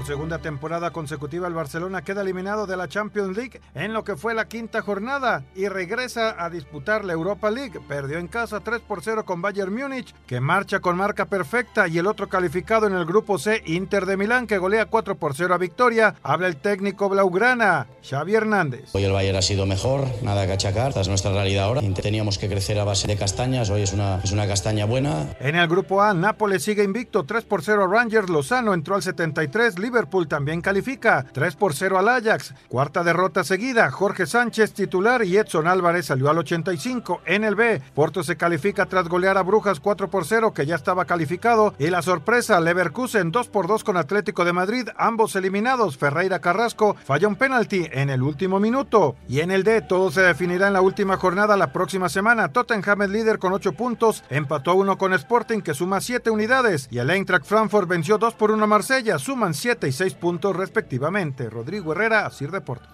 Por segunda temporada consecutiva, el Barcelona queda eliminado de la Champions League en lo que fue la quinta jornada y regresa a disputar la Europa League. Perdió en casa 3 por 0 con Bayern Múnich, que marcha con marca perfecta, y el otro calificado en el grupo C, Inter de Milán, que golea 4 por 0 a Victoria. Habla el técnico Blaugrana, Xavi Hernández. Hoy el Bayern ha sido mejor, nada que achacar, esta es nuestra realidad ahora. Teníamos que crecer a base de castañas, hoy es una, es una castaña buena. En el grupo A, Nápoles sigue invicto 3 por 0 a Rangers, Lozano entró al 73, Liverpool también califica 3 por 0 al Ajax. Cuarta derrota seguida, Jorge Sánchez titular y Edson Álvarez salió al 85. En el B, Porto se califica tras golear a Brujas 4 por 0 que ya estaba calificado y la sorpresa, Leverkusen 2 por 2 con Atlético de Madrid, ambos eliminados. Ferreira Carrasco falló un penalti en el último minuto. Y en el D, todo se definirá en la última jornada la próxima semana. Tottenham es líder con 8 puntos, empató 1 con Sporting que suma 7 unidades y el Eintracht Frankfurt venció 2 por 1 a Marsella, suman 7 y 6 puntos respectivamente. Rodrigo Herrera, Asir Deportes.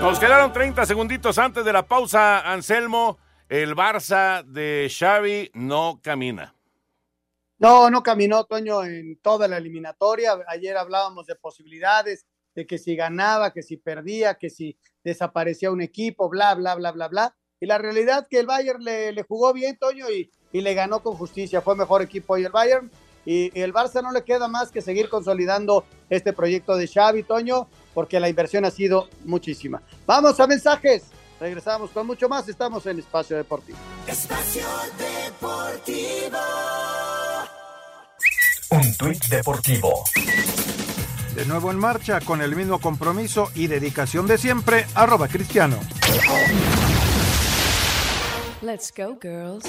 Nos quedaron 30 segunditos antes de la pausa, Anselmo. El Barça de Xavi no camina. No, no caminó Toño en toda la eliminatoria. Ayer hablábamos de posibilidades, de que si ganaba, que si perdía, que si desaparecía un equipo, bla, bla, bla, bla, bla. Y la realidad que el Bayern le, le jugó bien, Toño, y, y, le ganó con justicia. Fue mejor equipo hoy el Bayern. Y, y el Barça no le queda más que seguir consolidando este proyecto de Xavi, Toño, porque la inversión ha sido muchísima. Vamos a mensajes. Regresamos con mucho más. Estamos en Espacio Deportivo. Espacio Deportivo. Un tuit deportivo. De nuevo en marcha con el mismo compromiso y dedicación de siempre, arroba cristiano. Let's go, girls.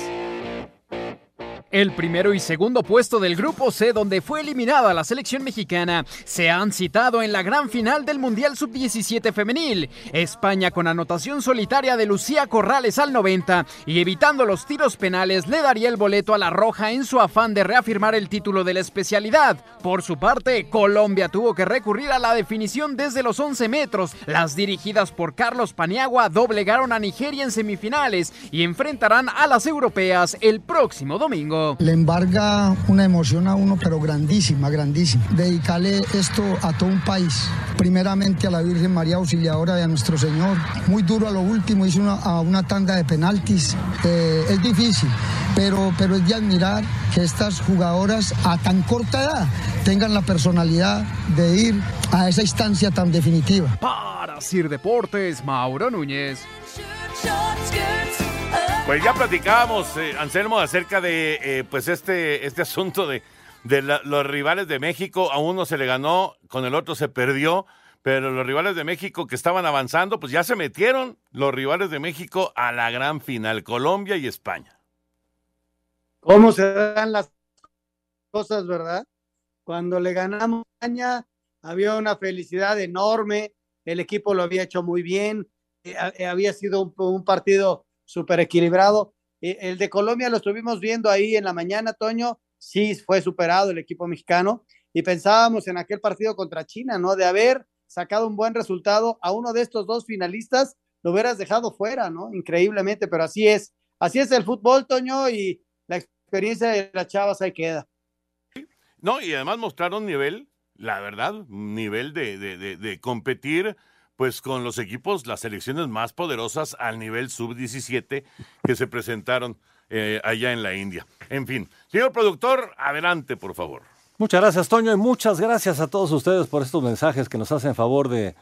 El primero y segundo puesto del Grupo C, donde fue eliminada la selección mexicana, se han citado en la gran final del Mundial Sub-17 femenil. España con anotación solitaria de Lucía Corrales al 90 y evitando los tiros penales le daría el boleto a la Roja en su afán de reafirmar el título de la especialidad. Por su parte, Colombia tuvo que recurrir a la definición desde los 11 metros. Las dirigidas por Carlos Paniagua doblegaron a Nigeria en semifinales y enfrentarán a las europeas el próximo domingo. Le embarga una emoción a uno, pero grandísima, grandísima. Dedicarle esto a todo un país. Primeramente a la Virgen María Auxiliadora y a nuestro Señor. Muy duro a lo último, hizo una, a una tanda de penaltis. Eh, es difícil, pero, pero es de admirar que estas jugadoras a tan corta edad tengan la personalidad de ir a esa instancia tan definitiva. Para Sir Deportes, Mauro Núñez. Pues ya platicábamos, eh, Anselmo, acerca de eh, pues este, este asunto de, los rivales de México. A uno se le ganó, con el otro se perdió, pero los rivales de México que estaban avanzando, pues ya se metieron los rivales de México a la gran final, Colombia y España. ¿Cómo se dan las cosas, verdad? Cuando le ganamos a España, había una felicidad enorme, el equipo lo había hecho muy bien, eh, había sido un partido súper equilibrado. El de Colombia lo estuvimos viendo ahí en la mañana, Toño, sí fue superado el equipo mexicano y pensábamos en aquel partido contra China, ¿no? De haber sacado un buen resultado a uno de estos dos finalistas, lo hubieras dejado fuera, ¿no? Increíblemente, pero así es, así es el fútbol, Toño, y la experiencia de las chavas ahí queda. No, y además mostraron nivel, la verdad, nivel de, de, de competir pues con los equipos, las selecciones más poderosas al nivel sub-17 que se presentaron eh, allá en la India. En fin, señor productor, adelante, por favor. Muchas gracias, Toño, y muchas gracias a todos ustedes por estos mensajes que nos hacen favor de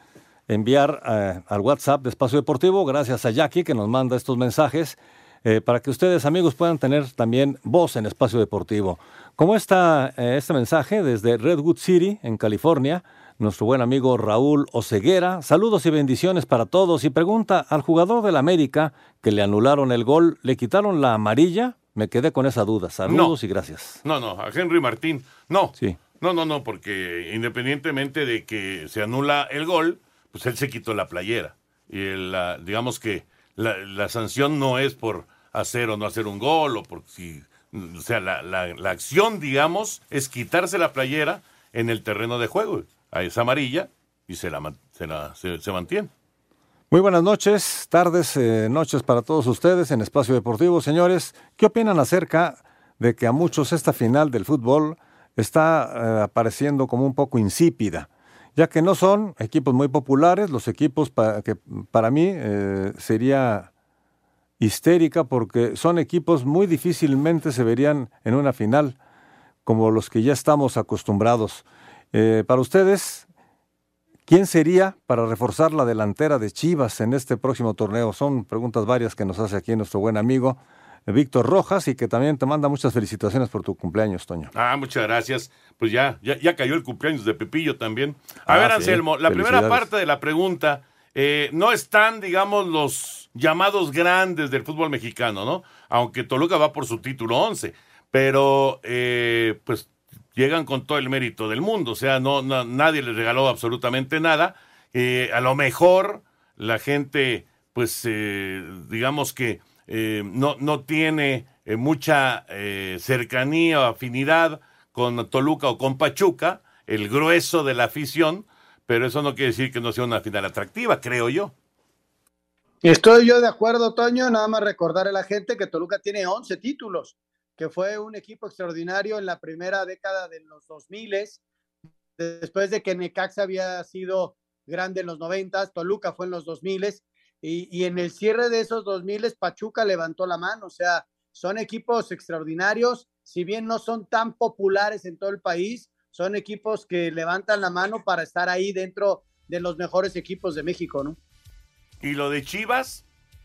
enviar eh, al WhatsApp de Espacio Deportivo. Gracias a Jackie que nos manda estos mensajes eh, para que ustedes, amigos, puedan tener también voz en Espacio Deportivo. Como está este mensaje desde Redwood City, en California, nuestro buen amigo Raúl Oceguera. Saludos y bendiciones para todos. Y pregunta al jugador del América que le anularon el gol, ¿le quitaron la amarilla? Me quedé con esa duda. Saludos No. y gracias. No, no, a Henry Martín, no. Sí. No, no, no, porque independientemente de que se anula el gol, pues él se quitó la playera. Y el, la- digamos que la, la sanción no es por hacer o no hacer un gol, o por si. O sea, la, la- la acción, digamos, es quitarse la playera en el terreno de juego. A esa amarilla y se la, se la- se- mantiene. Muy buenas noches, tardes, eh, noches para todos ustedes en Espacio Deportivo. Señores, ¿qué opinan acerca de que a muchos esta final del fútbol está eh, apareciendo como un poco insípida? Ya que no son equipos muy populares, los equipos que para mí eh, sería histérica porque son equipos muy difícilmente se verían en una final como los que ya estamos acostumbrados. Eh, para ustedes, ¿Quién sería para reforzar la delantera de Chivas en este próximo torneo? Son preguntas varias que nos hace aquí nuestro buen amigo eh, Víctor Rojas y que también te manda muchas felicitaciones por tu cumpleaños, Toño. Ah, muchas gracias. Pues ya, ya, ya cayó el cumpleaños de Pepillo también. A Ah, ver, sí. Anselmo, la primera parte de la pregunta, eh, no están, digamos, los llamados grandes del fútbol mexicano, ¿no? Aunque Toluca va por su título 11, pero eh, pues llegan con todo el mérito del mundo, o sea, no, no- nadie les regaló absolutamente nada. Eh, a lo mejor la gente, pues, eh, digamos que eh, no, no tiene mucha cercanía o afinidad con Toluca o con Pachuca, el grueso de la afición, pero eso no quiere decir que no sea una final atractiva, creo yo. Estoy yo de acuerdo, Toño. Nada más recordar a la gente que Toluca tiene 11 títulos, que fue un equipo extraordinario en la primera década de los 2000 después de que Necaxa había sido grande en los 90, Toluca fue en los 2000 y, y en el cierre de esos 2000 Pachuca levantó la mano. O sea, son equipos extraordinarios, si bien no son tan populares en todo el país, son equipos que levantan la mano para estar ahí dentro de los mejores equipos de México, ¿no? Y lo de Chivas,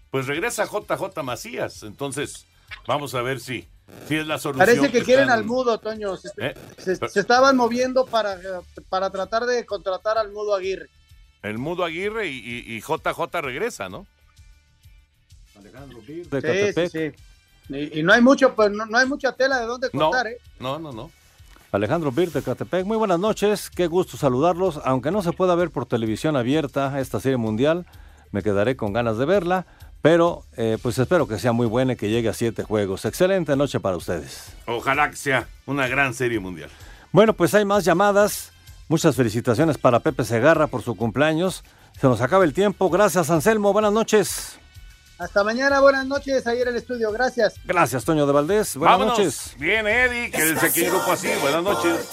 pues regresa JJ Macías, entonces vamos a ver si, si es la solución. Parece que quieren están- al mudo, Toño. Se, ¿Eh? se- Pero- se estaban moviendo para, para tratar de contratar al mudo Aguirre. El Mudo Aguirre y, y- y JJ regresa, ¿no? De Sí, Catepec. sí, sí. Y, y no hay mucho, pues no, no hay mucha tela de dónde No, cortar, ¿eh? no, no, no. Alejandro Bir de Catepec. Muy buenas noches, qué gusto saludarlos. Aunque no se pueda ver por televisión abierta esta serie mundial, me quedaré con ganas de verla. Pero eh, pues espero que sea muy buena y que llegue a siete juegos. Excelente noche para ustedes. Ojalá que sea una gran serie mundial. Bueno, pues hay más llamadas. Muchas felicitaciones para Pepe Segarra por su cumpleaños. Se nos acaba el tiempo. Gracias, Anselmo. Buenas noches. Hasta mañana, buenas noches, ahí en el estudio, gracias. Gracias, Toño de Valdés. Buenas Vámonos. noches. Bien, Eddie, que desde aquí en Grupo así. Buenas noches.